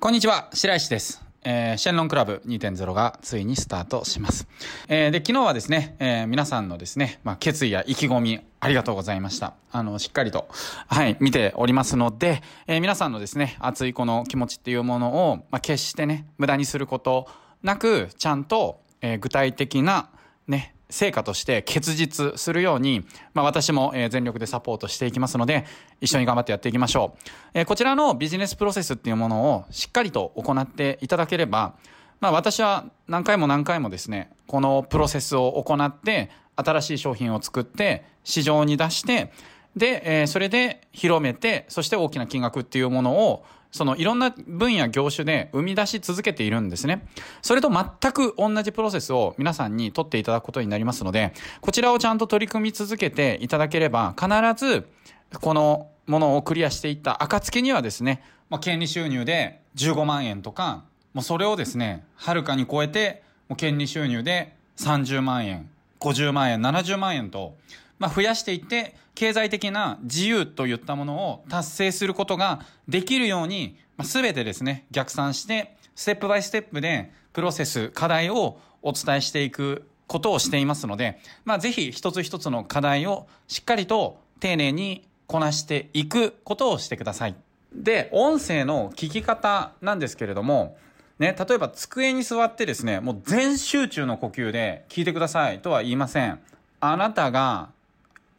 こんにちは、白石です。えーシェンロンクラブ2.0がついにスタートします。えーで、昨日はですね、えー皆さんのですね、まあ、決意や意気込み、ありがとうございました。あの、しっかりと、はい、見ておりますので、えー皆さんのですね、熱いこの気持ちっていうものを、まあ、決してね、無駄にすることなく、ちゃんと、えー具体的な、ね、成果として結実するように、まあ、私も全力でサポートしていきますので、一緒に頑張ってやっていきましょう。えこちらのビジネスプロセスっていうものをしっかりと行っていただければ、まあ、私は何回も何回もですね、このプロセスを行って、新しい商品を作って、市場に出して、で、えそれで広めて、そして大きな金額っていうものを、そのいろんな分野業種で生み出し続けているんですね。それと全く同じプロセスを皆さんに取っていただくことになりますので、こちらをちゃんと取り組み続けていただければ、必ずこのものをクリアしていった暁にはですね、まあ、権利収入で15万円とか、もうそれをですね、はるかに超えて、もう権利収入で30万円、50万円、70万円と、まあ、増やしていって、経済的な自由といったものを達成することができるように、まあ、全てですね、逆算して、ステップバイステップで、プロセス、課題をお伝えしていくことをしていますので、まあ、ぜひ一つ一つの課題をしっかりと丁寧にこなしていくことをしてください。で、音声の聞き方なんですけれども、ね、例えば机に座ってですね、もう全集中の呼吸で聞いてくださいとは言いません。あなたが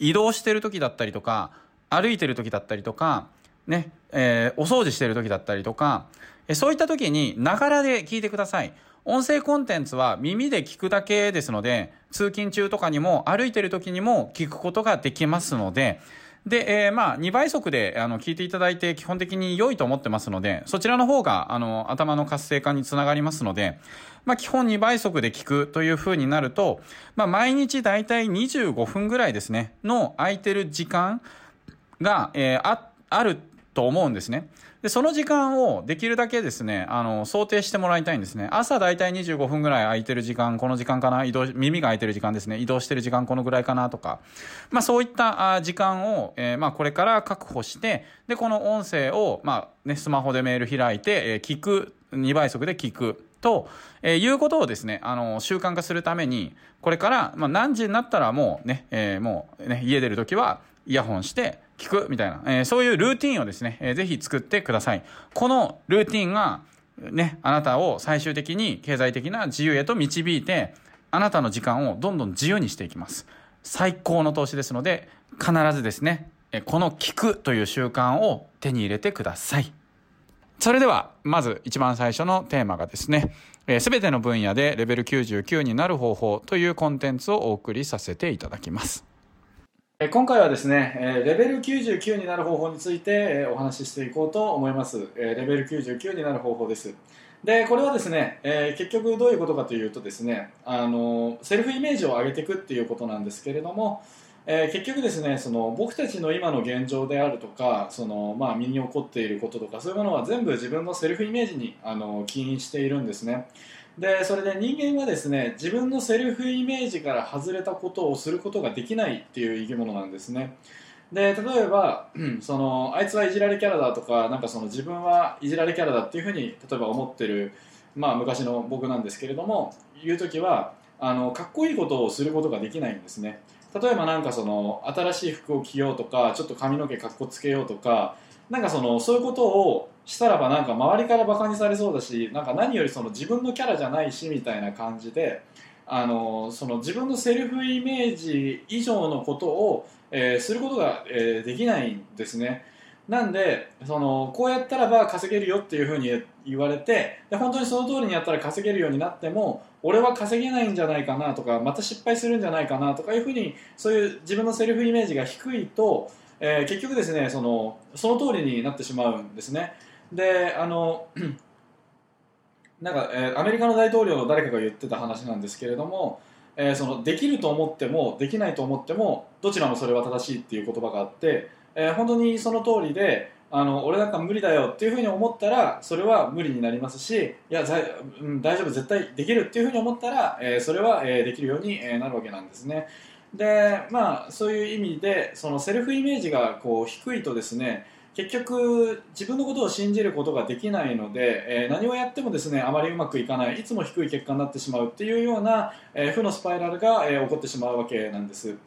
移動してる時だったりとか、歩いてる時だったりとか、ね、えーお掃除してる時だったりとか、えそういった時に、ながらで聞いてください。音声コンテンツは耳で聞くだけですので、通勤中とかにも歩いてる時にも聞くことができますので、で、えーまあ、2倍速で、あの、聞いていただいて基本的に良いと思ってますので、そちらの方が、あの、頭の活性化につながりますので、まあ、基本2倍速で聞くという風になると、まあ、毎日だいたい25分ぐらいですね、の空いてる時間が、えーあ、あると思うんですね。で、その時間をできるだけですね、あの、想定してもらいたいんですね。朝だいたい25分ぐらい空いてる時間、この時間かな移動、耳が空いてる時間ですね。移動してる時間このぐらいかなとか。まあそういった時間を、えーまあこれから確保して、で、この音声を、まあね、スマホでメール開いて、えー聞く、2倍速で聞く。と、えーいうことをですね、あの、習慣化するために、これから、まあ、何時になったらもうね、えーもうね、家出るときは、イヤホンして聞くみたいな、えーそういうルーティンをですね、えーぜひ作ってください。このルーティンが、ね、あなたを最終的に経済的な自由へと導いて、あなたの時間をどんどん自由にしていきます。最高の投資ですので、必ずですね、この聞くという習慣を手に入れてください。それでは、まず一番最初のテーマがですね、すべての分野でレベル99になる方法というコンテンツをお送りさせていただきます。今回はですね、レベル99になる方法について、お話ししていこうと思います。レベル99になる方法です。で、これはですね、結局どういうことかというとですね、あのセルフイメージを上げていくっていうことなんですけれども、えー結局ですねその僕たちの今の現状であるとかその、まあ、身に起こっていることとかそういうものは全部自分のセルフイメージにあの起因しているんですね。でそれで人間はですね自分のセルフイメージから外れたことをすることができないっていう生き物なんですね。で例えば そのあいつはいじられキャラだとかなんかその自分はいじられキャラだっていうふうに例えば思ってる、まあ、昔の僕なんですけれども言う時はあのかっこいいことをすることができないんですね。例えばなんかその新しい服を着ようとかちょっと髪の毛かっこつけようとかなんかそのそういうことをしたらばなんか周りからバカにされそうだしなんか何よりその自分のキャラじゃないしみたいな感じであのその自分のセルフイメージ以上のことを、えーすることが、えーできないんですね。なんでそのこうやったらば稼げるよっていうふうに言われてで本当にその通りにやったら稼げるようになっても俺は稼げないんじゃないかなとかまた失敗するんじゃないかなとかいうふうにそういう自分のセルフイメージが低いと、えー結局ですねそのその通りになってしまうんですね。であのなんか、えーアメリカの大統領の誰かが言ってた話なんですけれども、えーそのできると思ってもできないと思ってもどちらもそれは正しいっていう言葉があって、えー本当にその通りであの俺なんか無理だよっていうふうに思ったらそれは無理になりますしいやうん大丈夫絶対できるっていうふうに思ったら、えーそれは、えーできるようにえなるわけなんですね。でまあそういう意味でそのセルフイメージがこう低いとですね結局自分のことを信じることができないので、えー、何をやってもですねあまりうまくいかないいつも低い結果になってしまうっていうような、えー、負のスパイラルが、えー、起こってしまうわけなんです。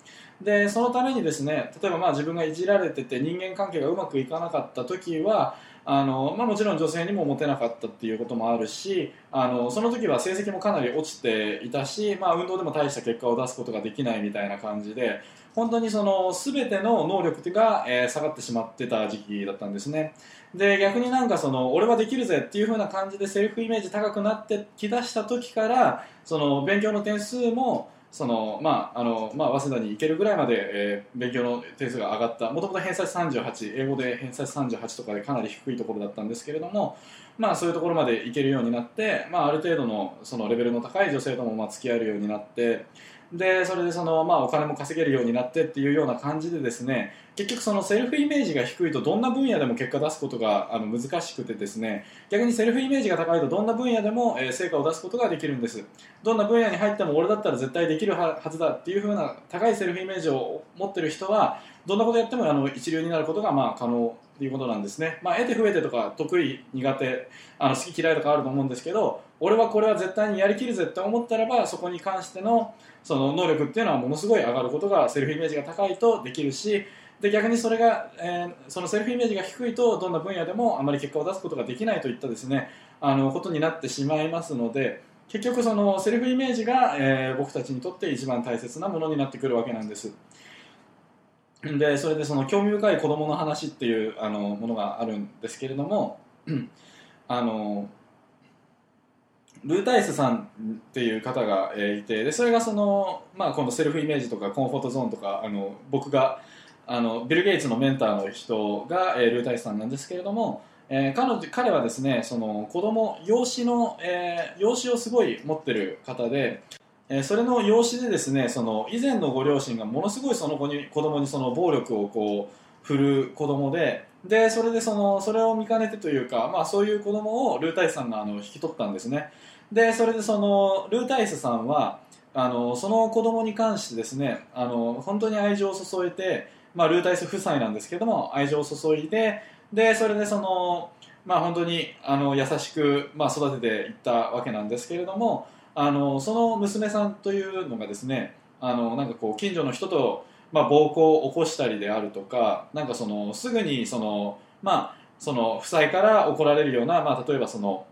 でそのためにですね例えばまあ自分がいじられてて人間関係がうまくいかなかった時はあの、まあ、もちろん女性にもモテなかったっていうこともあるしあのその時は成績もかなり落ちていたし、まあ、運動でも大した結果を出すことができないみたいな感じで本当にその全ての能力が、え、下がってしまってた時期だったんですね。で逆になんかその俺はできるぜっていう風な感じでセルフイメージ高くなってきだした時からその勉強の点数もそのまああのまあ、早稲田に行けるぐらいまで、えー、勉強の点数が上がった。もともと偏差値38英語で偏差値38とかでかなり低いところだったんですけれども、まあ、そういうところまで行けるようになって、まあ、ある程度のそのレベルの高い女性ともまあ付き合えるようになってでそれでその、まあ、お金も稼げるようになってっていうような感じでですね結局そのセルフイメージが低いとどんな分野でも結果出すことがあの難しくてですね逆にセルフイメージが高いとどんな分野でも、え成果を出すことができるんです。どんな分野に入っても俺だったら絶対できるはずだっていう風な高いセルフイメージを持ってる人はどんなことやってもあの一流になることがまあ可能っていうことなんですね、まあ、得て増えてとか得意苦手あの好き嫌いとかあると思うんですけど俺はこれは絶対にやりきるぜって思ったらばそこに関してのその能力っていうのはものすごい上がることがセルフイメージが高いとできるしで逆にそれが、えー、そのセルフイメージが低いとどんな分野でもあまり結果を出すことができないといったですねあのことになってしまいますので結局そのセルフイメージが、えー、僕たちにとって一番大切なものになってくるわけなんです。でそれでその興味深い子供の話っていうあのものがあるんですけれどもあのルータイスさんっていう方が、えいてでそれがその、まあ、このセルフイメージとかコンフォートゾーンとかあの僕があのビル・ゲイツのメンターの人が、えー、ルータイスさんなんですけれども、えー、彼女彼はですねその子供養子の、えー、養子をすごい持ってる方でえー、それの養子でですねその以前のご両親がものすごいその子に子供にその暴力をこう振る子供ででそれでそのそれを見かねてというか、まあ、そういう子供をルータイスさんがあの引き取ったんですね。でそれでそのルータイスさんはあのその子供に関してですねあの本当に愛情を注いで、まあ、ルータイス夫妻なんですけども愛情を注いででそれでその、まあ、本当にあの優しく、まあ、育てていったわけなんですけれどもあのその娘さんというのがですねあのなんかこう近所の人と、まあ、暴行を起こしたりであるとかなんかそのすぐにその、まあ、その夫妻から怒られるような、まあ、例えばその、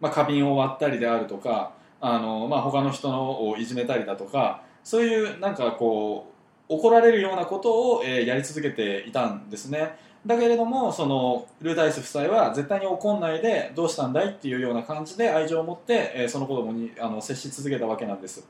まあ、花瓶を割ったりであるとかあの、まあ、他の人のをいじめたりだとかそういうなんかこう怒られるようなことを、えー、やり続けていたんですね。だけれどもそのルーダイス夫妻は絶対に怒んないでどうしたんだいっていうような感じで愛情を持って、えー、その子供にあの接し続けたわけなんです。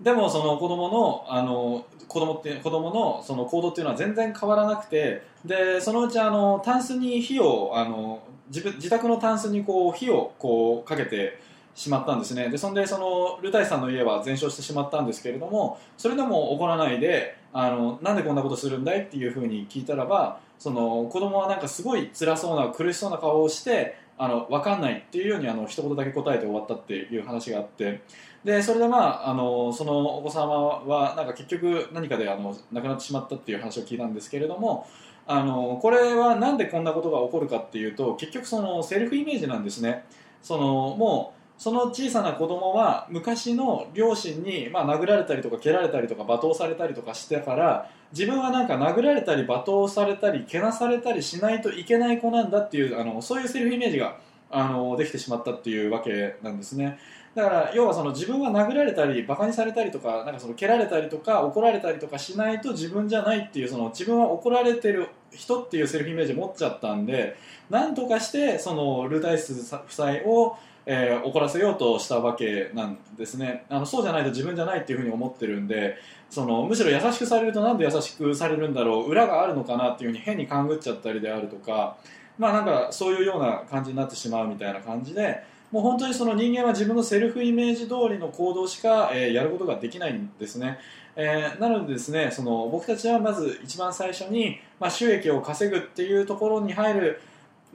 でもその子供のあの子供って子供のその行動っていうのは全然変わらなくてでそのうちあのタンスに火をあの自分自宅のタンスにこう火をこうかけてしまったんですね。でそんでそのルタイさんの家は全焼してしまったんですけれどもそれでも怒らないであのなんでこんなことするんだいっていうふうに聞いたらばその子供はなんかすごい辛そうな苦しそうな顔をしてあの分かんないっていうようにあの一言だけ答えて終わったっていう話があって。でそれでまああのそのお子様はなんか結局何かであの亡くなってしまったっていう話を聞いたんですけれどもあのこれはなんでこんなことが起こるかっていうと結局そのセルフイメージなんですね。そのもうその小さな子供は昔の両親に、まあ、殴られたりとか蹴られたりとか罵倒されたりとかしてから自分はなんか殴られたり罵倒されたりけなされたりしないといけない子なんだっていうあのそういうセルフイメージがあのできてしまったっていうわけなんですね。だから要はその自分は殴られたりバカにされたりとかなんかその蹴られたりとか怒られたりとかしないと自分じゃないっていうその自分は怒られてる人っていうセルフイメージを持っちゃったんでなんとかしてそのルータイス夫妻をえー、怒らせようとしたわけなんですね。あのそうじゃないと自分じゃないっていうふうに思ってるんでそのむしろ優しくされるとなんで優しくされるんだろう裏があるのかなっていうふうに変に勘ぐっちゃったりであるとかまあなんかそういうような感じになってしまうみたいな感じでもう本当にその人間は自分のセルフイメージ通りの行動しか、えー、やることができないんですね、えー、なのでですねその僕たちはまず一番最初に、まあ、収益を稼ぐっていうところに入る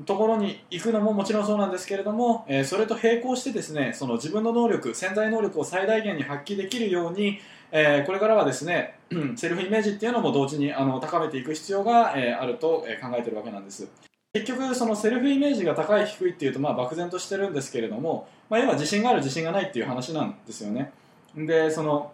ところに行くのももちろんそうなんですけれども、えー、それと並行してですねその自分の能力潜在能力を最大限に発揮できるように、えー、これからはですねセルフイメージっていうのも同時にあの高めていく必要が、えー、あると、え考えてるわけなんです。結局そのセルフイメージが高い低いっていうとまあ漠然としてるんですけれども、まあ、要は自信がある自信がないっていう話なんですよね。でその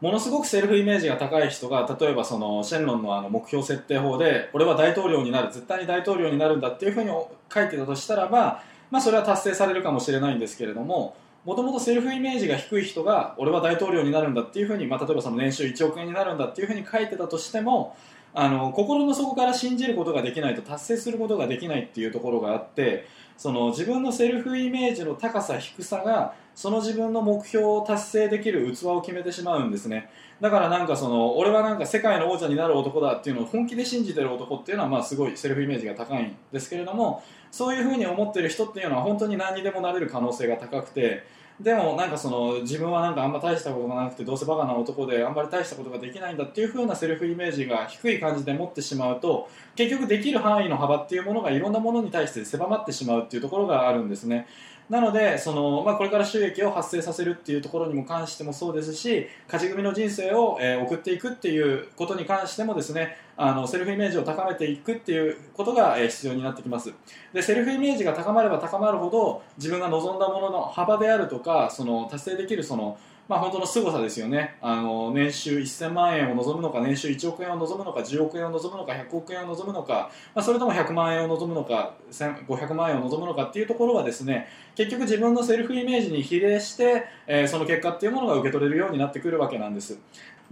ものすごくセルフイメージが高い人が例えばそのシェンロンのあの目標設定法で俺は大統領になる絶対に大統領になるんだっていうふうに書いてたとしたらば、まあ、それは達成されるかもしれないんですけれどももともとセルフイメージが低い人が俺は大統領になるんだっていうふうに、まあ、例えばその年収1億円になるんだっていうふうに書いてたとしてもあの心の底から信じることができないと達成することができないっていうところがあってその自分のセルフイメージの高さ低さがその自分の目標を達成できる器を決めてしまうんですね。だからなんかその俺はなんか世界の王者になる男だっていうのを本気で信じてる男っていうのはまあすごいセルフイメージが高いんですけれどもそういうふうに思ってる人っていうのは本当に何にでもなれる可能性が高くてでもなんかその自分はなんかあんま大したことがなくてどうせバカな男であんまり大したことができないんだっていう風なセルフイメージが低い感じで持ってしまうと結局できる範囲の幅っていうものがいろんなものに対して狭まってしまうっていうところがあるんですね。なのでその、まあ、これから収益を発生させるっていうところにも関してもそうですし勝ち組の人生を、えー、送っていくっていうことに関してもですねあのセルフイメージを高めていくっていうことが、えー、必要になってきます。でセルフイメージが高まれば高まるほど自分が望んだものの幅であるとかその達成できるそのまあ、本当の凄さですよね。あの年収1000万円を望むのか年収1億円を望むのか10億円を望むのか100億円を望むのか、まあ、それとも100万円を望むのか500万円を望むのかっていうところはですね結局自分のセルフイメージに比例して、えー、その結果っていうものが受け取れるようになってくるわけなんです。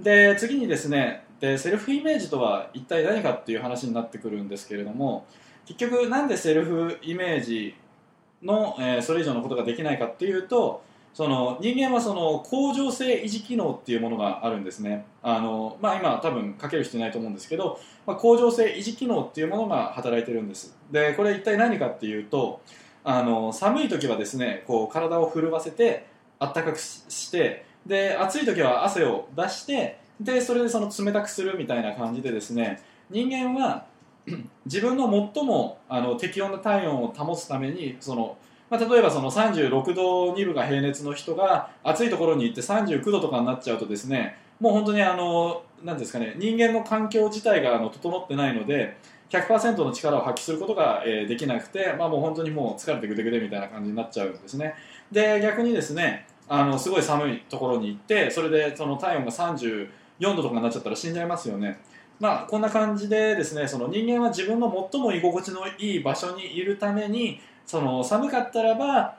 で次にですねでセルフイメージとは一体何かっていう話になってくるんですけれども結局なんでセルフイメージの、えー、それ以上のことができないかっていうとその人間はその恒常性維持機能っていうものがあるんですね。あの、まあ、今多分かける必要ないと思うんですけど、まあ、恒常性維持機能っていうものが働いてるんです。でこれ一体何かっていうとあの寒い時はですねこう体を震わせてあったかくしてで暑い時は汗を出してでそれでその冷たくするみたいな感じでですね人間は 自分の最もあの適温な体温を保つためにそのまあ、例えばその36度2分が平熱の人が暑いところに行って39度とかになっちゃうとですねもう本当にあのなんですかね人間の環境自体があの整ってないので100%の力を発揮することが、できなくて、まあ、もう本当にもう疲れてぐでぐでみたいな感じになっちゃうんですね。で逆にですねあのすごい寒いところに行ってそれでその体温が34度とかになっちゃったら死んじゃいますよね。まあ、こんな感じでですねその人間は自分の最も居心地のいい場所にいるためにその寒かったらば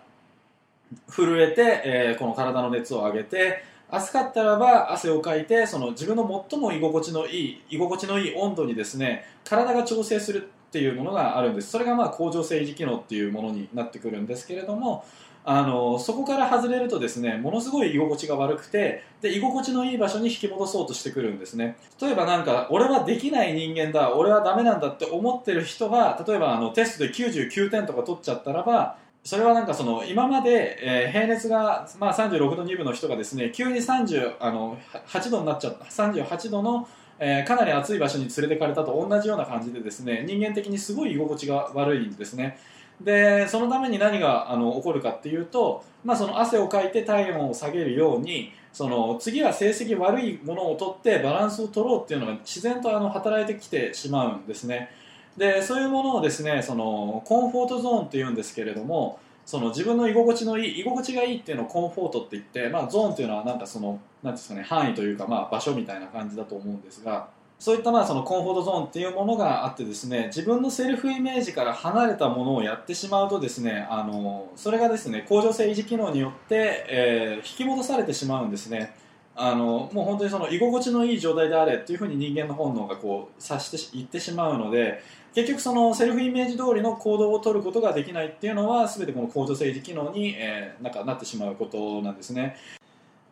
震えて、えー、この体の熱を上げて暑かったらば汗をかいてその自分の最も居心地のいい居心地のいい温度にですね体が調整するっていうものがあるんです。それがまあ恒常性維持機能っていうものになってくるんですけれどもあのそこから外れるとですねものすごい居心地が悪くてで居心地のいい場所に引き戻そうとしてくるんですね。例えばなんか俺はできない人間だ俺はダメなんだって思ってる人が例えばあのテストで99点とか取っちゃったらばそれはなんかその今まで、えー、平熱が、まあ、36度2分の人がですね急に30あの8度になっちゃった38度のえー、かなり暑い場所に連れてかれたと同じような感じでですね人間的にすごい居心地が悪いんですね。でそのために何があの起こるかっていうと、まあ、その汗をかいて体温を下げるようにその次は成績悪いものを取ってバランスを取ろうっていうのが自然とあの働いてきてしまうんですね。でそういうものをですねそのコンフォートゾーンっていうんですけれどもその自分の居心地のいい居心地がいいっていうのをコンフォートって言って、まあ、ゾーンっていうのはなんかそのなんですかね範囲というか、まあ、場所みたいな感じだと思うんですがそういったまあそのコンフォートゾーンっていうものがあってですね自分のセルフイメージから離れたものをやってしまうとですねあのそれがですね恒常性維持機能によって、えー、引き戻されてしまうんですね。あのもう本当にその居心地のいい状態であれっていうふうに人間の本能がこう察していってしまうので結局そのセルフイメージ通りの行動を取ることができないっていうのは全てこの恒常性維持機能に、えー、なんかなってしまうことなんですね。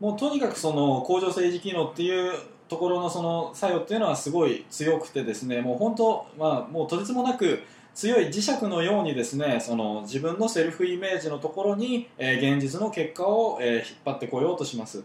もうとにかくその恒常性維持機能っていうところのその作用っていうのはすごい強くてですねもう本当、まあ、もうとてつもなく強い磁石のようにですねその自分のセルフイメージのところに、えー、現実の結果を、えー、引っ張ってこようとします。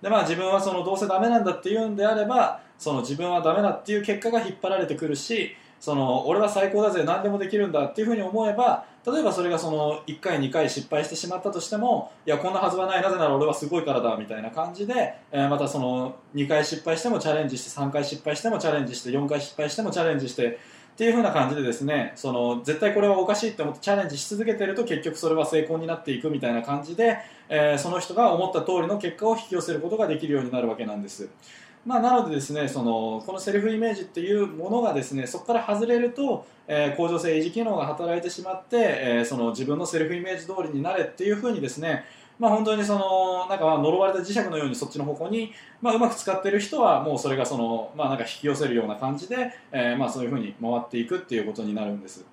でまあ自分はそのどうせダメなんだって言うんであればその自分はダメだっていう結果が引っ張られてくるしその俺は最高だぜ何でもできるんだっていうふうに思えば例えばそれがその1回2回失敗してしまったとしてもいやこんなはずはないなぜなら俺はすごいからだみたいな感じで、えーまたその2回失敗してもチャレンジして3回失敗してもチャレンジして4回失敗してもチャレンジしてっていう風な感じでですねその絶対これはおかしいって思ってチャレンジし続けてると結局それは成功になっていくみたいな感じで、えーその人が思った通りの結果を引き寄せることができるようになるわけなんです。まあ、なのでですねそのこのセルフイメージっていうものがですねそこから外れると、えー向上性維持機能が働いてしまって、えーその自分のセルフイメージ通りになれっていうふうにですねまあ、本当にそのなんか呪われた磁石のようにそっちの方向に、まあ、うまく使ってる人はもうそれがその、まあ、なんか引き寄せるような感じで、えーまあ、そういうふうに回っていくっていうことになるんです。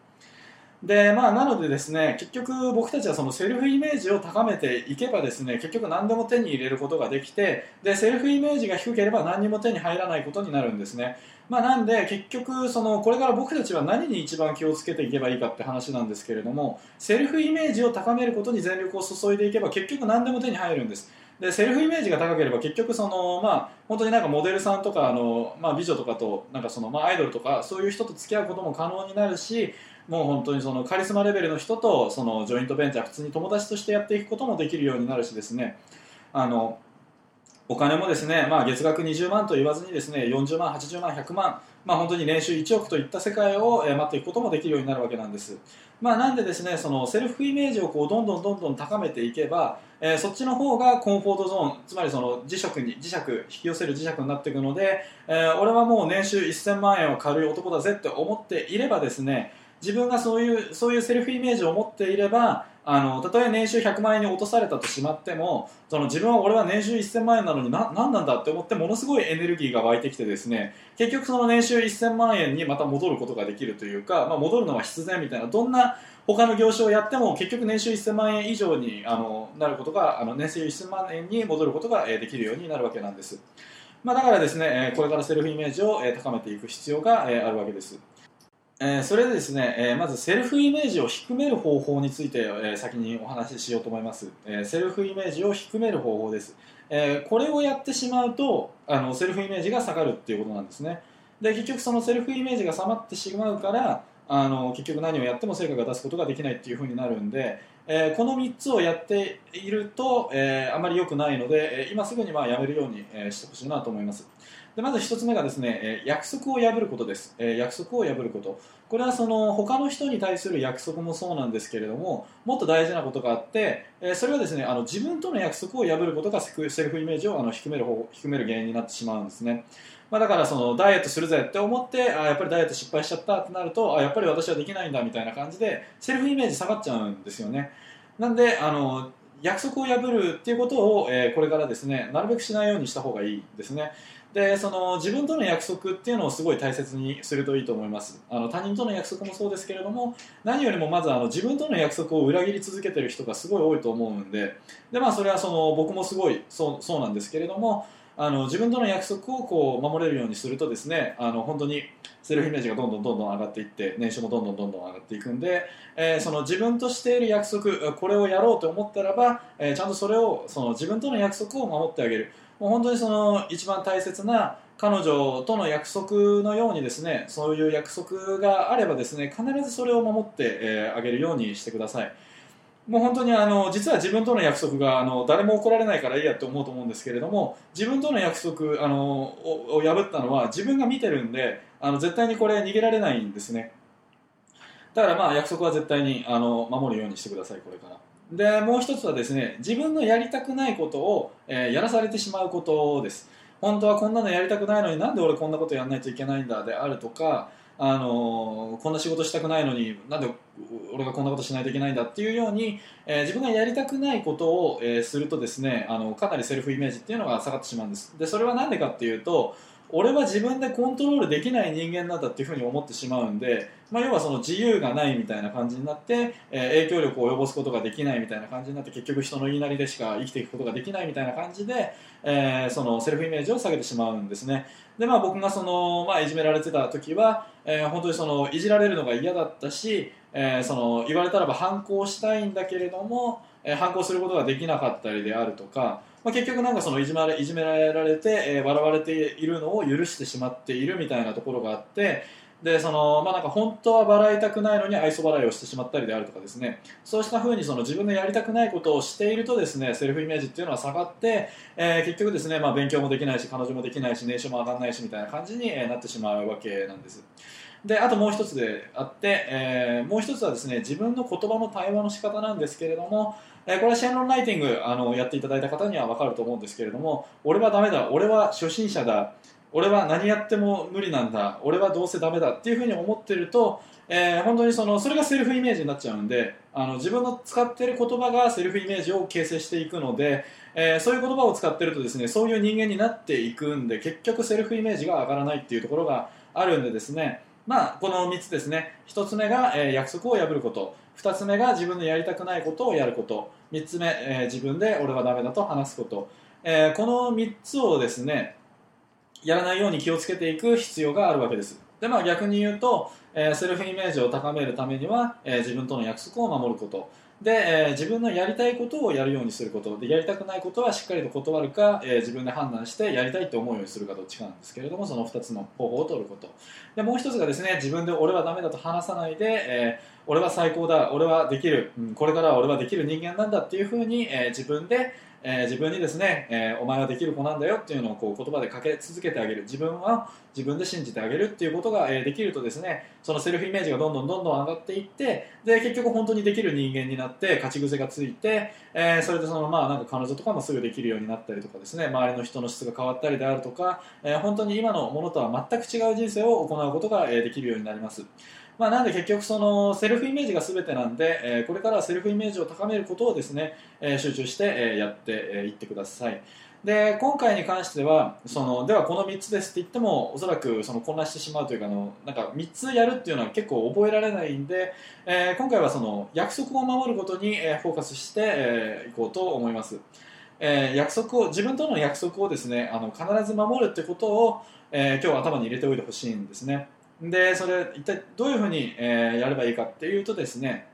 でまあ、なのでですね結局僕たちはそのセルフイメージを高めていけばですね結局何でも手に入れることができてでセルフイメージが低ければ何にも手に入らないことになるんですね、まあ、なんで結局そのこれから僕たちは何に一番気をつけていけばいいかって話なんですけれどもセルフイメージを高めることに全力を注いでいけば結局何でも手に入るんです。でセルフイメージが高ければ結局その、まあ、本当になんかモデルさんとかあの、まあ、美女とかとなんかその、まあ、アイドルとかそういう人と付き合うことも可能になるしもう本当にそのカリスマレベルの人とそのジョイントベンチャー普通に友達としてやっていくこともできるようになるしですねあのお金もですね、まあ、月額20万と言わずにですね40万、80万、100万、まあ、本当に年収1億といった世界を待っていくこともできるようになるわけなんです。まあ、なんでですねそのセルフイメージをこうどんどんどんどん高めていけば、えーそっちの方がコンフォートゾーンつまりその磁石に磁石引き寄せる磁石になっていくので、えー俺はもう年収1000万円は軽い男だぜって思っていればですね自分がそういうそういうセルフイメージを持っていればあのたとえ年収100万円に落とされたとしまってもその自分は俺は年収1000万円なのにな何なんだって思ってものすごいエネルギーが湧いてきてですね結局その年収1000万円にまた戻ることができるというか、まあ、戻るのは必然みたいなどんな他の業種をやっても結局年収1000万円以上にあのなることがあの年収1000万円に戻ることができるようになるわけなんです。まあ、だからですね、これからセルフイメージを高めていく必要があるわけです。えーそれでですね、えーまずセルフイメージを低める方法について、えー先にお話ししようと思います、えセルフイメージを低める方法です、えこれをやってしまうとあのセルフイメージが下がるっていうことなんですね。で結局そのセルフイメージが下がってしまうからあの結局何をやっても成果が出すことができないっていう風になるんで、えーこの3つをやっていると、えーあまり良くないので、え今すぐにまあやめるように、えしてほしいなと思います。でまず1つ目がですね、え約束を破ることです、え約束を破ること。これはその他の人に対する約束もそうなんですけれどももっと大事なことがあって、えそれはですねあの自分との約束を破ることがセクセルフイメージをあの低める方低める原因になってしまうんですね、まあ、だからそのダイエットするぜって思ってあやっぱりダイエット失敗しちゃったってなるとあやっぱり私はできないんだみたいな感じでセルフイメージ下がっちゃうんですよね。なんであの約束を破るっていうことを、えーこれからですねなるべくしないようにした方がいいですね。でその自分との約束っていうのをすごい大切にするといいと思います。あの他人との約束もそうですけれども何よりもまずあの自分との約束を裏切り続けてる人がすごい多いと思うんでで、まあ、それはその僕もすごいそうそうなんですけれどもあの自分との約束をこう守れるようにするとですねあの本当にセルフイメージがどんどんどんどん上がっていって年収もどんどんどんどん上がっていくんで、えーその自分としている約束これをやろうと思ったらば、えーちゃんとそれをその自分との約束を守ってあげる。もう本当にその一番大切な彼女との約束のようにですねそういう約束があればですね必ずそれを守って、えーあげるようにしてください。もう本当にあの実は自分との約束があの誰も怒られないからいいやって思うと思うんですけれども自分との約束あのをを破ったのは自分が見てるんであの絶対にこれ逃げられないんですね。だからまあ約束は絶対にあの守るようにしてくださいこれから。でもう一つはですね自分のやりたくないことを、えーやらされてしまうことです。本当はこんなのやりたくないのになんで俺こんなことやらないといけないんだであるとかあのこんな仕事したくないのになんで俺がこんなことしないといけないんだっていうように、えー自分がやりたくないことを、えするとですねあのかなりセルフイメージっていうのが下がってしまうんです。でそれは何でかっていうと俺は自分でコントロールできない人間なんだっていうふうに思ってしまうんで、まあ、要はその自由がないみたいな感じになって、えー影響力を及ぼすことができないみたいな感じになって結局人の言いなりでしか生きていくことができないみたいな感じで、えーそのセルフイメージを下げてしまうんですね。で、まあ、僕がその、まあ、いじめられてた時は、えー本当にそのいじられるのが嫌だったし、えーその言われたらば反抗したいんだけれども、えー反抗することができなかったりであるとか、まあ、結局なんかそのいじめられいじめられて、えー笑われているのを許してしまっているみたいなところがあってでそのまあなんか本当は払いたくないのに愛想払いをしてしまったりであるとかですね。そうした風にその自分のやりたくないことをしているとですねセルフイメージっていうのは下がって、えー、結局ですねまあ勉強もできないし彼女もできないし年収も上がらないしみたいな感じになってしまうわけなんです。であともう一つであって、えー、もう一つはですね自分の言葉の対話の仕方なんですけれどもえこれはシェンロンライティングあのやっていただいた方には分かると思うんですけれども俺はダメだ俺は初心者だ俺は何やっても無理なんだ俺はどうせダメだっていうふうに思ってると、えー、本当にそのそれがセルフイメージになっちゃうんであの自分の使っている言葉がセルフイメージを形成していくので、えー、そういう言葉を使ってるとですねそういう人間になっていくんで結局セルフイメージが上がらないっていうところがあるんでですねまあ、この3つですね。1つ目が、えー、約束を破ること。2つ目が自分のやりたくないことをやること3つ目、えー、自分で俺はダメだと話すこと、えー、この3つをですねやらないように気をつけていく必要があるわけです。で、まあ逆に言うと、えー、セルフイメージを高めるためには、え、自分との約束を守ること。で、え、自分のやりたいことをやるようにすることでやりたくないことはしっかりと断るか、え、自分で判断してやりたいと思うようにするかどっちかなんですけれどもその2つの方法を取ることでもう1つがですね自分で俺はダメだと話さないで、えー、俺は最高だ俺はできる、うん、これからは俺はできる人間なんだっていうふうに、え自分でえー、自分にですね、えー、お前はできる子なんだよっていうのをこう言葉でかけ続けてあげる自分は自分で信じてあげるっていうことが、えー、できるとですねそのセルフイメージがどんどんどんどん上がっていってで結局本当にできる人間になって勝ち癖がついて、えー、それでそのまあなんか彼女とかもすぐできるようになったりとかですね周りの人の質が変わったりであるとか、えー、本当に今のものとは全く違う人生を行うことが、えー、できるようになります。まあ、なんで結局そのセルフイメージが全てなんで、えー、これからはセルフイメージを高めることをですね、えー、集中して、えー、やってい、えってください。で今回に関してはそのではこの3つですって言ってもおそらくその混乱してしまうというかのなんか3つやるっていうのは結構覚えられないんで、えー、今回はその約束を守ることに、えー、フォーカスしてい、えー、こうと思います。えー、約束を自分との約束をですねあの必ず守るってことを、えー、今日は頭に入れておいてほしいんですね。でそれ一体どういうふうに、えー、やればいいかっていうとですね。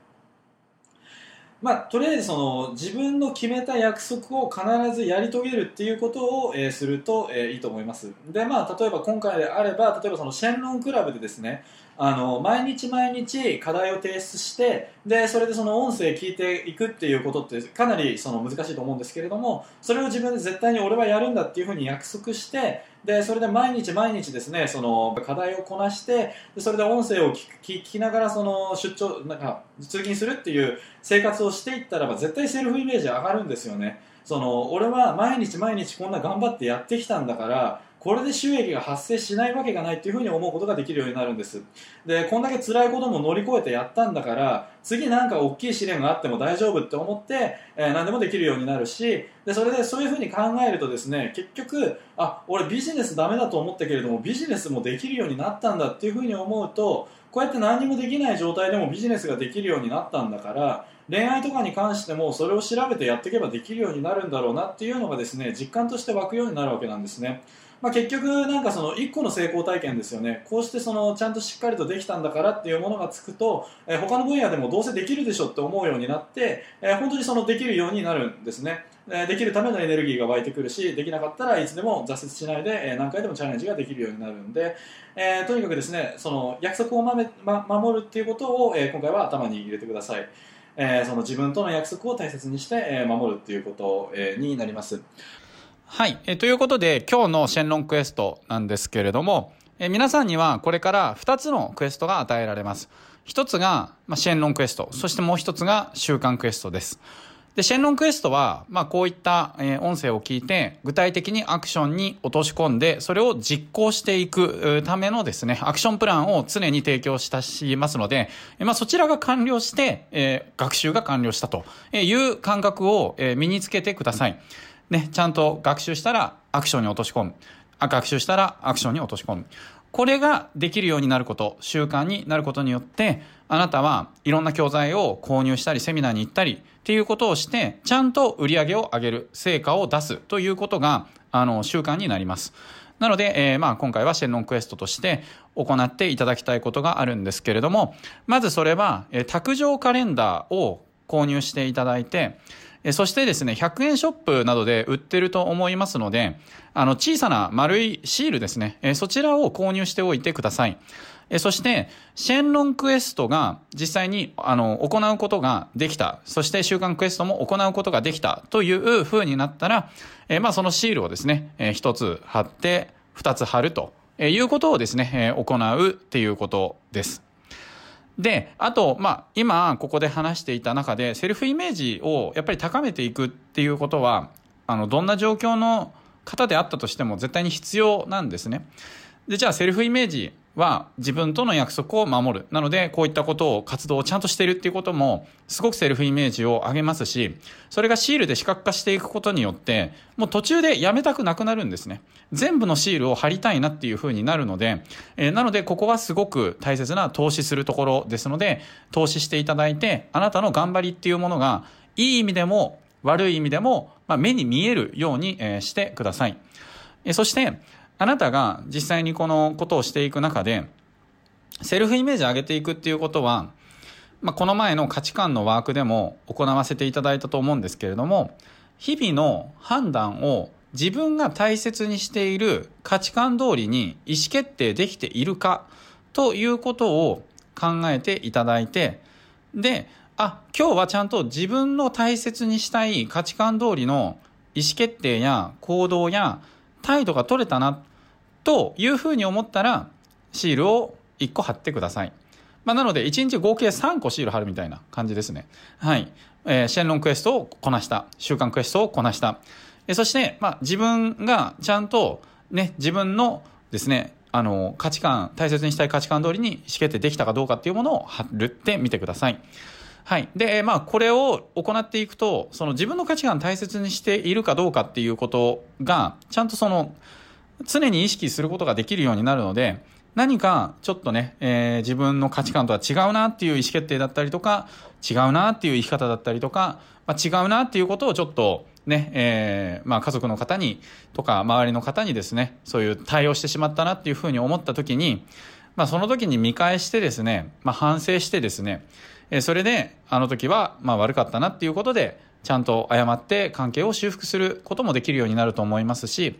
まあ、とりあえずその自分の決めた約束を必ずやり遂げるっていうことを、えー、すると、えー、いいと思います。で、まあ、例えば今回であれば例えばそのシェンロンクラブでですねあの毎日毎日課題を提出してでそれでその音声聞いていくっていうことってかなりその難しいと思うんですけれどもそれを自分で絶対に俺はやるんだっていうふうに約束してでそれで毎日毎日ですねその課題をこなしてでそれで音声を聞きながらその出張なんか通勤するっていう生活をしていったらば絶対セルフイメージ上がるんですよね。その俺は毎日毎日こんな頑張ってやってきたんだからこれで収益が発生しないわけがないっていうふうに思うことができるようになるんですでこんだけ辛いことも乗り越えてやったんだから次なんか大きい試練があっても大丈夫って思って、えー、何でもできるようになるしでそれでそういうふうに考えるとですね結局あ俺ビジネスダメだと思ったけれどもビジネスもできるようになったんだっていうふうに思うとこうやって何もできない状態でもビジネスができるようになったんだから恋愛とかに関してもそれを調べてやっていけばできるようになるんだろうなっていうのがですね実感として湧くようになるわけなんですね。まあ、結局なんかその1個の成功体験ですよね。こうしてそのちゃんとしっかりとできたんだからっていうものがつくと、えー、他の分野でもどうせできるでしょって思うようになって、えー、本当にそのできるようになるんですね。えできるためのエネルギーが湧いてくるしできなかったらいつでも挫折しないでえ何回でもチャレンジができるようになるんで、えー、とにかくですねその約束をまめ、ま、守るっていうことを、えー、今回は頭に入れてください、えー、その自分との約束を大切にして、え守るっていうこと、えになります。はい。えということで、今日のシェンロンクエストなんですけれども、え皆さんにはこれから2つのクエストが与えられます。1つが、まあ、シェンロンクエスト。そしてもう1つが週間クエストです。で、シェンロンクエストは、まあ、こういった、え音声を聞いて、具体的にアクションに落とし込んで、それを実行していくためのですね、アクションプランを常に提供したしますので、まあ、そちらが完了して、え、学習が完了したという感覚を、え、身につけてください。ね、ちゃんと学習したらアクションに落とし込む。あ学習したらアクションに落とし込む。これができるようになること、習慣になることによって、あなたはいろんな教材を購入したり、セミナーに行ったりっていうことをして、ちゃんと売り上げを上げる、成果を出すということが、あの、習慣になります。なので、えー、まあ今回はシェンロンクエストとして行っていただきたいことがあるんですけれども、まずそれは、え、卓上カレンダーを購入していただいて、そしてですね、100円ショップなどで売ってると思いますので、あの、小さな丸いシールですね、そちらを購入しておいてください。そして、シェンロンクエストが実際に、あの、行うことができた。そして週間クエストも行うことができたという風になったら、えまあ、そのシールをですね、え一つ貼って、二つ貼るということをですね、行うっていうことです。で、あと、まあ、今、ここで話していた中で、セルフイメージをやっぱり高めていくっていうことは、あの、どんな状況の方であったとしても絶対に必要なんですね。で、じゃあ、セルフイメージは自分との約束を守る。なので、こういったことを、活動をちゃんとしているっていうことも、すごくセルフイメージを上げますし、それがシールで視覚化していくことによって、もう途中でやめたくなくなるんですね。全部のシールを貼りたいなっていうふうになるので、えー、なので、ここはすごく大切な投資するところですので、投資していただいて、あなたの頑張りっていうものが、いい意味でも、悪い意味でも、まあ、目に見えるように、してください。そして、あなたが実際にこのことをしていく中で、セルフイメージ上げていくっていうことは、まあ、この前の価値観のワークでも行わせていただいたと思うんですけれども、日々の判断を自分が大切にしている価値観通りに意思決定できているかということを考えていただいて、で、あ、今日はちゃんと自分の大切にしたい価値観通りの意思決定や行動や態度が取れたなというふうに思ったら、シールを1個貼ってください。まあ、なので、1日合計3個シール貼るみたいな感じですね。はい。えー、シェンロンクエストをこなした。週間クエストをこなした。えー、そして、まあ、自分がちゃんと、ね、自分のですね、あの、価値観、大切にしたい価値観通りに意思決定できたかどうかっていうものを貼るってみてください。はい。で、まあ、これを行っていくと、その自分の価値観大切にしているかどうかっていうことが、ちゃんとその、常に意識することができるようになるので、何かちょっとね、えー、自分の価値観とは違うなっていう意思決定だったりとか、違うなっていう生き方だったりとか、まあ、違うなっていうことをちょっとね、えー、まあ家族の方にとか周りの方にですね、そういう対応してしまったなっていうふうに思った時に、まあその時に見返してですね、まあ反省してですね、えー、それであの時はまあ悪かったなっていうことで、ちゃんと謝って関係を修復することもできるようになると思いますし、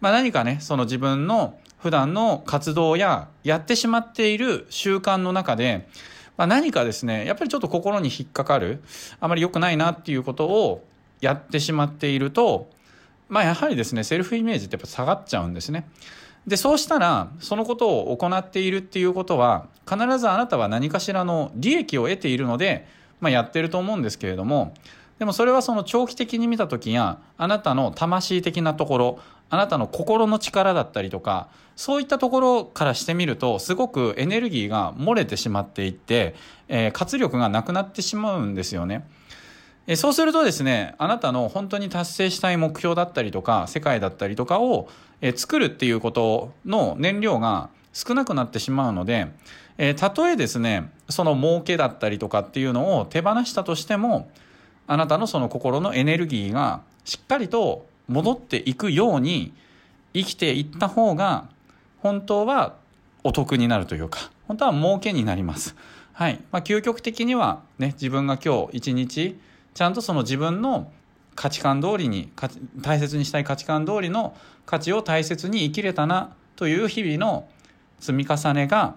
まあ何かね、その自分の普段の活動ややってしまっている習慣の中で、まあ、何かですね、やっぱりちょっと心に引っかかる、あまり良くないなっていうことをやってしまっていると、まあやはりですね、セルフイメージってやっぱ下がっちゃうんですね。で、そうしたら、そのことを行っているっていうことは、必ずあなたは何かしらの利益を得ているので、まあやってると思うんですけれども、でもそれはその長期的に見た時や、あなたの魂的なところ、あなたの心の力だったりとか、そういったところからしてみると、すごくエネルギーが漏れてしまっていって、えー、活力がなくなってしまうんですよね。えそうするとですね、あなたの本当に達成したい目標だったりとか、世界だったりとかを、え作るっていうことの燃料が少なくなってしまうので、えー、たとえですね、その儲けだったりとかっていうのを手放したとしても、あなたのその心のエネルギーがしっかりと戻っていくように生きていった方が本当はお得になるというか本当は儲けになります。はい。まあ、究極的にはね、自分が今日一日ちゃんとその自分の価値観通りに大切にしたい価値観通りの価値を大切に生きれたなという日々の積み重ねが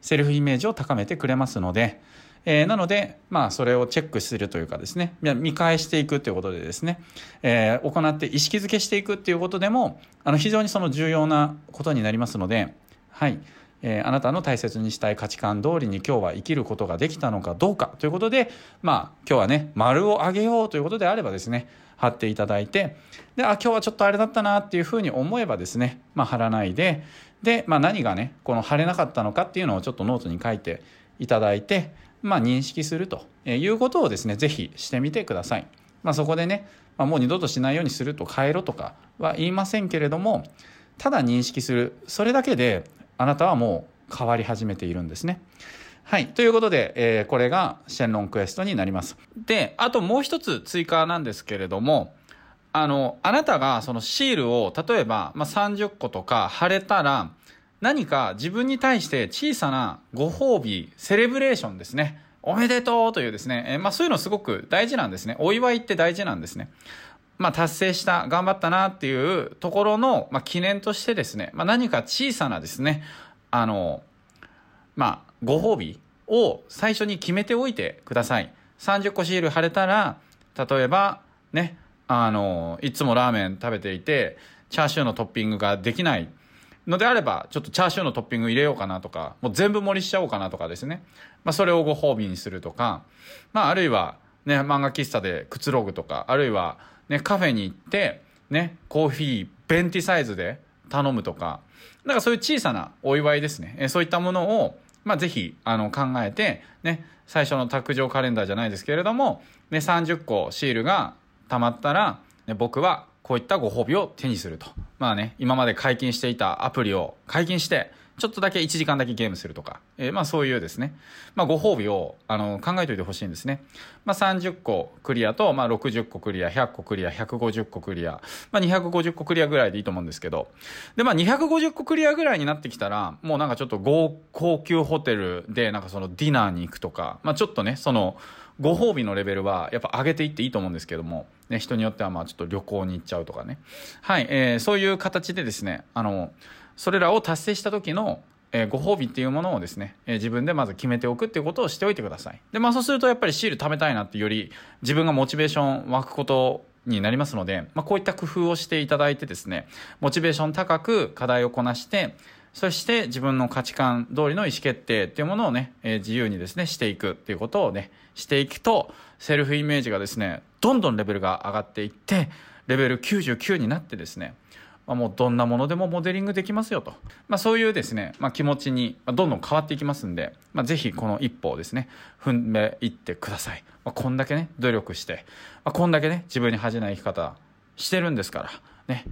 セルフイメージを高めてくれますので、えー、なので、まあ、それをチェックするというかですね、見返していくということでですね、えー、行って意識づけしていくっていうことでも、あの、非常にその重要なことになりますので、はい。えー、あなたの大切にしたい価値観通りに今日は生きることができたのかどうかということで、まあ、今日はね、丸をあげようということであればですね、貼っていただいて、で、あ、今日はちょっとあれだったなっていうふうに思えばですね、まあ、貼らないで、で、まあ、何がね、この貼れなかったのかっていうのをちょっとノートに書いていただいて、まあ、認識するということをですね、ぜひしてみてください。まあ、そこでね、まあ、もう二度としないようにすると変えろとかは言いませんけれども、ただ認識する。それだけであなたはもう変わり始めているんですね。はい。ということで、えー、これがシェンロンクエストになります。で、あともう一つ追加なんですけれども、あの、あなたがそのシールを、例えば、まあ、30個とか貼れたら、何か自分に対して小さなご褒美、セレブレーションですね。おめでとうというですね、えまあそういうのすごく大事なんですね。お祝いって大事なんですね。まあ達成した、頑張ったなっていうところの、まあ記念としてですね、まあ何か小さなですね、あの、まあ、ご褒美を最初に決めておいてください。30個シール貼れたら、例えば、ね、あの、いつもラーメン食べていて、チャーシューのトッピングができないのであれば、ちょっとチャーシューのトッピング入れようかなとか、もう全部盛りしちゃおうかなとかですね。まあ、それをご褒美にするとか、まあ、あるいは、ね、漫画喫茶でくつろぐとか、あるいは、ね、カフェに行って、ね、コーヒー、ベンティサイズで頼むとか、なんかそういう小さなお祝いですね。えそういったものを、まあ、ぜひ、あの、考えて、ね、最初の卓上カレンダーじゃないですけれども、ね、30個シールが溜まったら、ね、僕はこういったご褒美を手にすると。まあね、今まで解禁していたアプリを解禁して、ちょっとだけ1時間だけゲームするとか、えー、まあそういうですね、まあご褒美をあの考えておいてほしいんですね。まあ30個クリアと、まあ60個クリア、100個クリア、150個クリア、まあ250個クリアぐらいでいいと思うんですけど、でまあ250個クリアぐらいになってきたら、もうなんかちょっと高級ホテルでなんかそのディナーに行くとか、まあちょっとね、その、ご褒美のレベルはやっぱ上げていっていいと思うんですけども、ね、人によってはまあちょっと旅行に行っちゃうとかね。はい、えー、そういう形でですね、あの、それらを達成した時の、えー、ご褒美っていうものをですね、えー、自分でまず決めておくっていうことをしておいてください。で、まあそうするとやっぱりシール貯めたいなってより自分がモチベーション湧くことになりますので、まあこういった工夫をしていただいてですね、モチベーション高く課題をこなして、そして自分の価値観通りの意思決定っていうものをね、えー、自由にですね、していくっていうことをね、していくと、セルフイメージがですね、どんどんレベルが上がっていって、レベル99になってですね、まあ、もうどんなものでもモデリングできますよと。まあ、そういうですね、まあ、気持ちにどんどん変わっていきますんで、まあ、ぜひこの一歩をですね、踏んでいってください。まあ、こんだけね、努力して、まあ、こんだけね、自分に恥じない生き方してるんですから、ね、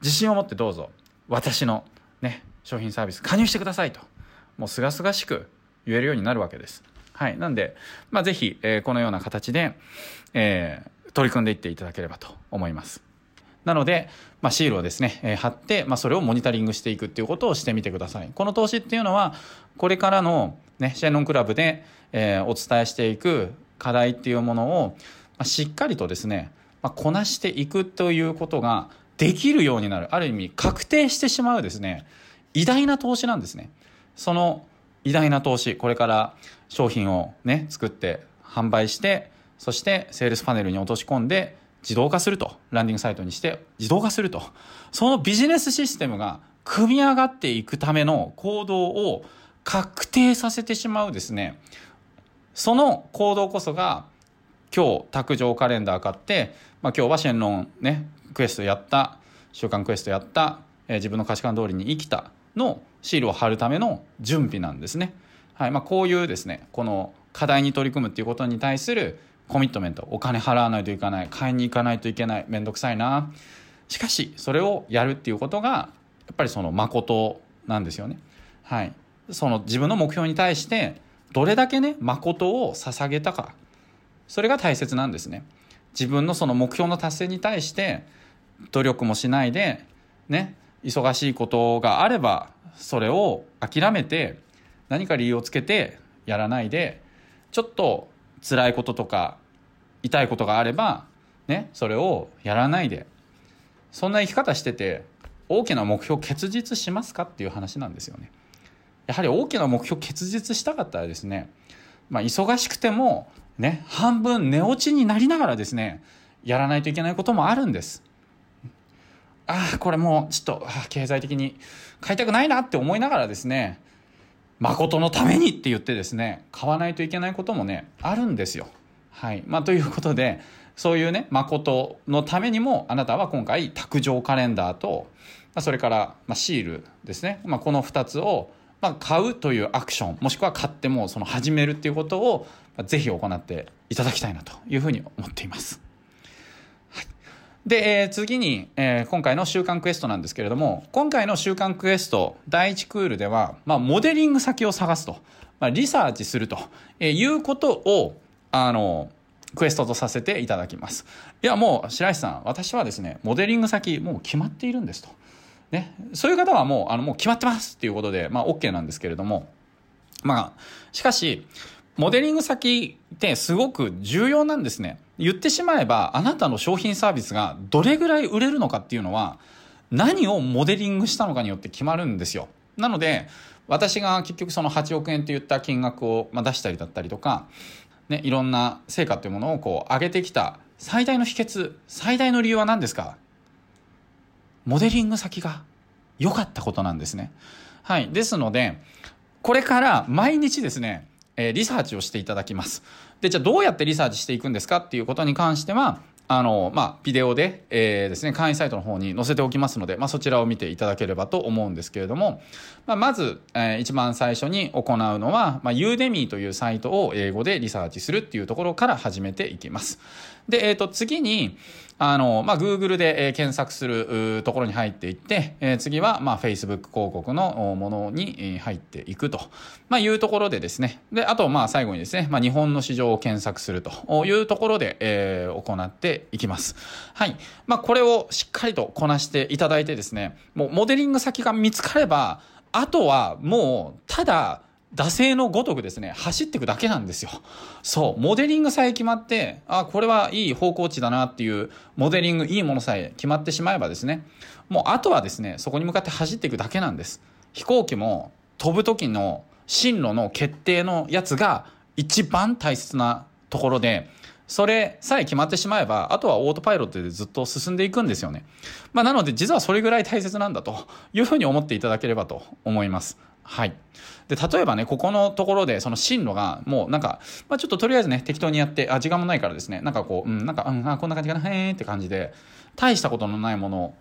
自信を持ってどうぞ、私のね、商品サービス加入してくださいと、もうすがすがしく言えるようになるわけです。はい。なんで、まあ、ぜひ、えー、このような形で、えー、取り組んでいっていただければと思います。なので、まあ、シールをですね、えー、貼って、まあ、それをモニタリングしていくっていうことをしてみてください。この投資っていうのは、これからの、ね、シェンロンクラブで、えー、お伝えしていく課題っていうものを、まあ、しっかりとですね、まあ、こなしていくということができるようになる。ある意味、確定してしまうですね、偉大な投資なんですね。その偉大な投資、これから商品をね、作って販売して、そしてセールスパネルに落とし込んで自動化すると。ランディングサイトにして自動化すると。そのビジネスシステムが組み上がっていくための行動を確定させてしまうですね。その行動こそが今日卓上カレンダー買って、まあ、今日はシェンロンね、クエストやった、週刊クエストやった、えー、自分の価値観通りに生きたのシールを貼るための準備なんですね。はいまあ、こういうですね、この課題に取り組むっていうことに対するコミットメントお金払わないといけない買いに行かないといけない面倒くさいな。しかしそれをやるっていうことがやっぱりその誠なんですよね。はい。その自分の目標に対してどれだけね誠を捧げたかそれが大切なんですね。自分のその目標の達成に対して努力もしないでね忙しいことがあればそれを諦めて何か理由をつけてやらないでちょっと辛いこととか痛いことがあればねそれをやらないで。そんな生き方してて大きな目標結実しますかっていう話なんですよね。やはり大きな目標を結実したかったらですねまあ忙しくてもね半分寝落ちになりながらですねやらないといけないこともあるんです。ああこれもうちょっと経済的に買いたくないなって思いながらですね誠のためにって言ってですね、買わないといけないこともね、あるんですよ。はい。まあ、ということで、そういうね、誠のためにも、あなたは今回、卓上カレンダーと、ま、それから、ま、シールですね。まあ、この2つを、ま、買うというアクション、もしくは買っても、その始めるっていうことを、ぜひ行っていただきたいなというふうに思っています。で、えー、次に、えー、今回の週刊クエストなんですけれども、今回の週刊クエスト第1クールでは、まあ、モデリング先を探すと、まあ、リサーチすると、えー、いうことを、あの、クエストとさせていただきます。いや、もう、白石さん、私はですね、モデリング先、もう決まっているんですと。ね。そういう方はもう、あの、もう決まってますっていうことで、まあ、OK なんですけれども、まあ、しかし、モデリング先ってすごく重要なんですね。言ってしまえば、あなたの商品サービスがどれぐらい売れるのかっていうのは、何をモデリングしたのかによって決まるんですよ。なので、私が結局その8億円といった金額を出したりだったりとか、ね、いろんな成果というものをこう上げてきた最大の秘訣、最大の理由は何ですか？モデリング先が良かったことなんですね。はい。ですので、これから毎日ですね、えー、リサーチをしていただきます。で、じゃあどうやってリサーチしていくんですかっていうことに関しては、あの、まあ、ビデオで、えー、ですね、会員サイトの方に載せておきますので、まあ、そちらを見ていただければと思うんですけれども、まあ、まず、えー、一番最初に行うのは、まあ、ユーデミーというサイトを英語でリサーチするっていうところから始めていきます。で、えっ、ー、と、次に、あの、まあ、Google で、えー、検索するところに入っていって、えー、次は、まあ、Facebook 広告のものに入っていくと、まあ、いうところでですね。で、あと、まあ、最後にですね、まあ、日本の市場を検索するというところで、えー、行っていきます。はい。まあ、これをしっかりとこなしていただいてですね、もうモデリング先が見つかれば、あとはもう、ただ、惰性のごとくですね、走っていくだけなんですよ。そう、モデリングさえ決まって、あ、これはいい方向値だなっていう、モデリング、いいものさえ決まってしまえばですね、もうあとはですね、そこに向かって走っていくだけなんです。飛行機も飛ぶ時の進路の決定のやつが一番大切なところで、それさえ決まってしまえば、あとはオートパイロットでずっと進んでいくんですよね。まあ、なので実はそれぐらい大切なんだというふうに思っていただければと思います。はい。で、例えばね、ここのところで、その進路が、もうなんか、まあちょっととりあえずね、適当にやって、あ、時間もないからですね、なんかこう、うん、なんか、うん、あ、こんな感じかな、へーって感じで、大したことのないもの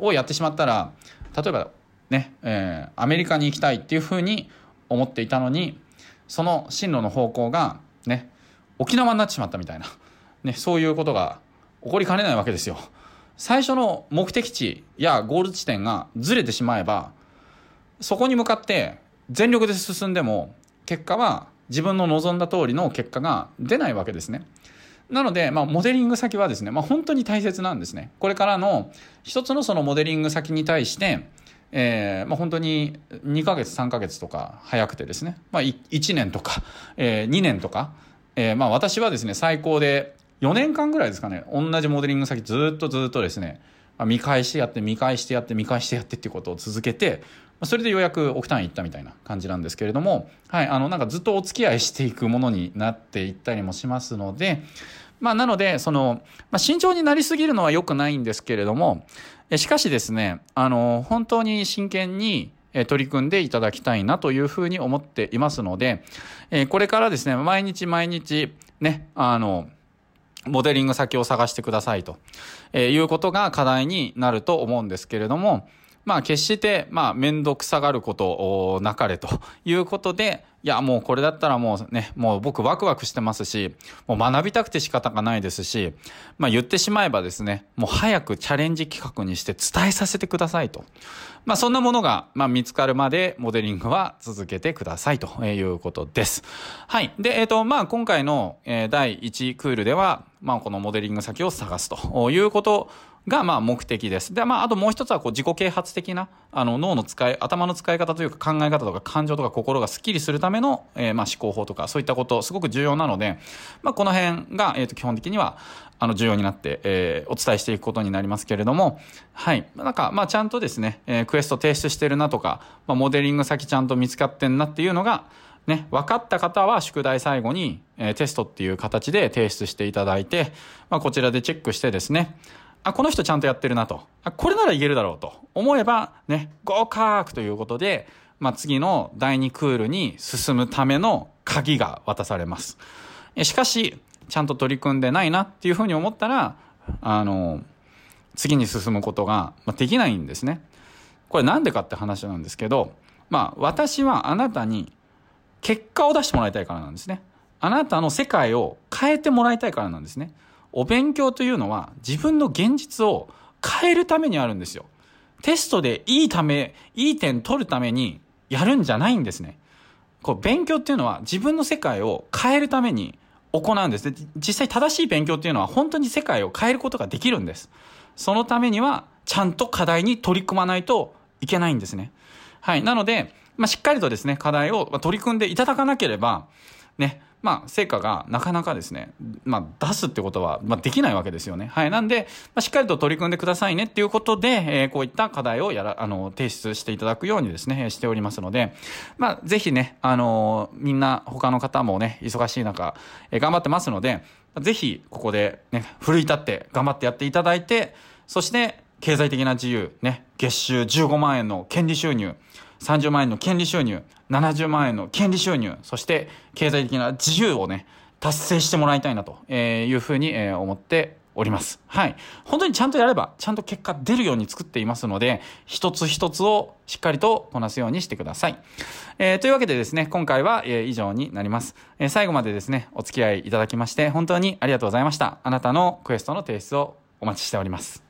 をやってしまったら、例えばね、えー、アメリカに行きたいっていうふうに思っていたのに、その進路の方向が、ね、沖縄になってしまったみたいな、ね、そういうことが起こりかねないわけですよ。最初の目的地やゴール地点がずれてしまえば、そこに向かって全力で進んでも結果は自分の望んだ通りの結果が出ないわけですね。なので、まあ、モデリング先はですね、まあ、本当に大切なんですね。これからの一つのそのモデリング先に対して、えーまあ、本当に2ヶ月3ヶ月とか早くてですね、まあ、1年とか、えー、2年とか、えーまあ、私はですね最高で4年間ぐらいですかね同じモデリング先ずっとずっとですね見返してやって見返してやって見返してやってっていうことを続けてそれでようやく億単位いったみたいな感じなんですけれども、はい、あのなんかずっとお付き合いしていくものになっていったりもしますので、まあ、なのでその、まあ、慎重になりすぎるのは良くないんですけれどもしかしですねあの本当に真剣に取り組んでいただきたいなというふうに思っていますので、これからですね毎日毎日ねあのモデリング先を探してくださいということが課題になると思うんですけれども、まあ決して、まあ面倒くさがることなかれということで、いやもうこれだったらもうね、もう僕ワクワクしてますし、もう学びたくて仕方がないですし、まあ言ってしまえばですね、もう早くチャレンジ企画にして伝えさせてくださいと。まあそんなものが、まあ見つかるまでモデリングは続けてくださいということです。はい。で、えっ、ー、と、まあ今回の、第1クールでは、まあこのモデリング先を探すということが、まあ、目的です。で、まあ、あともう一つは、こう、自己啓発的な、あの、脳の使い、頭の使い方というか考え方とか感情とか心がスッキリするための、えー、まあ、思考法とか、そういったこと、すごく重要なので、まあ、この辺が、えっ、ー、と、基本的には、あの、重要になって、えー、お伝えしていくことになりますけれども、はい。なんか、まあ、ちゃんとですね、えー、クエスト提出してるなとか、まあ、モデリング先ちゃんと見つかってんなっていうのが、ね、分かった方は宿題最後に、えー、テストっていう形で提出していただいて、まあ、こちらでチェックしてですね、あ、この人ちゃんとやってるなと。あ、これならいけるだろうと思えば、ね、合格ということで、まあ、次の第2クールに進むための鍵が渡されます。しかし、ちゃんと取り組んでないなっていうふうに思ったら、あの、次に進むことができないんですね。これなんでかって話なんですけど、まあ、私はあなたに結果を出してもらいたいからなんですね。あなたの世界を変えてもらいたいからなんですね。お勉強というのは自分の現実を変えるためにあるんですよ。テストでいいため、いい点取るためにやるんじゃないんですね。こう勉強っていうのは自分の世界を変えるために行うんです。で実際正しい勉強っていうのは本当に世界を変えることができるんです。そのためにはちゃんと課題に取り組まないといけないんですね。はい。なので、まあ、しっかりとですね、課題を取り組んでいただかなければ、ね、まあ、成果がなかなかですね、まあ、出すってことは、まあ、できないわけですよね。はい。なんで、まあ、しっかりと取り組んでくださいねっていうことで、えー、こういった課題をやら、あの、提出していただくようにですね、しておりますので、まあ、ぜひね、あのみんな、他の方もね、忙しい中、えー、頑張ってますので、ぜひ、ここでね、奮い立って頑張ってやっていただいて、そして、経済的な自由、ね、月収15万円の権利収入、30万円の権利収入、70万円の権利収入、そして経済的な自由をね、達成してもらいたいなというふうに思っております。はい。本当にちゃんとやれば、ちゃんと結果出るように作っていますので、一つ一つをしっかりとこなすようにしてください。えー、というわけでですね、今回は、えー、以上になります、えー。最後までですね、お付き合いいただきまして、本当にありがとうございました。あなたのクエストの提出をお待ちしております。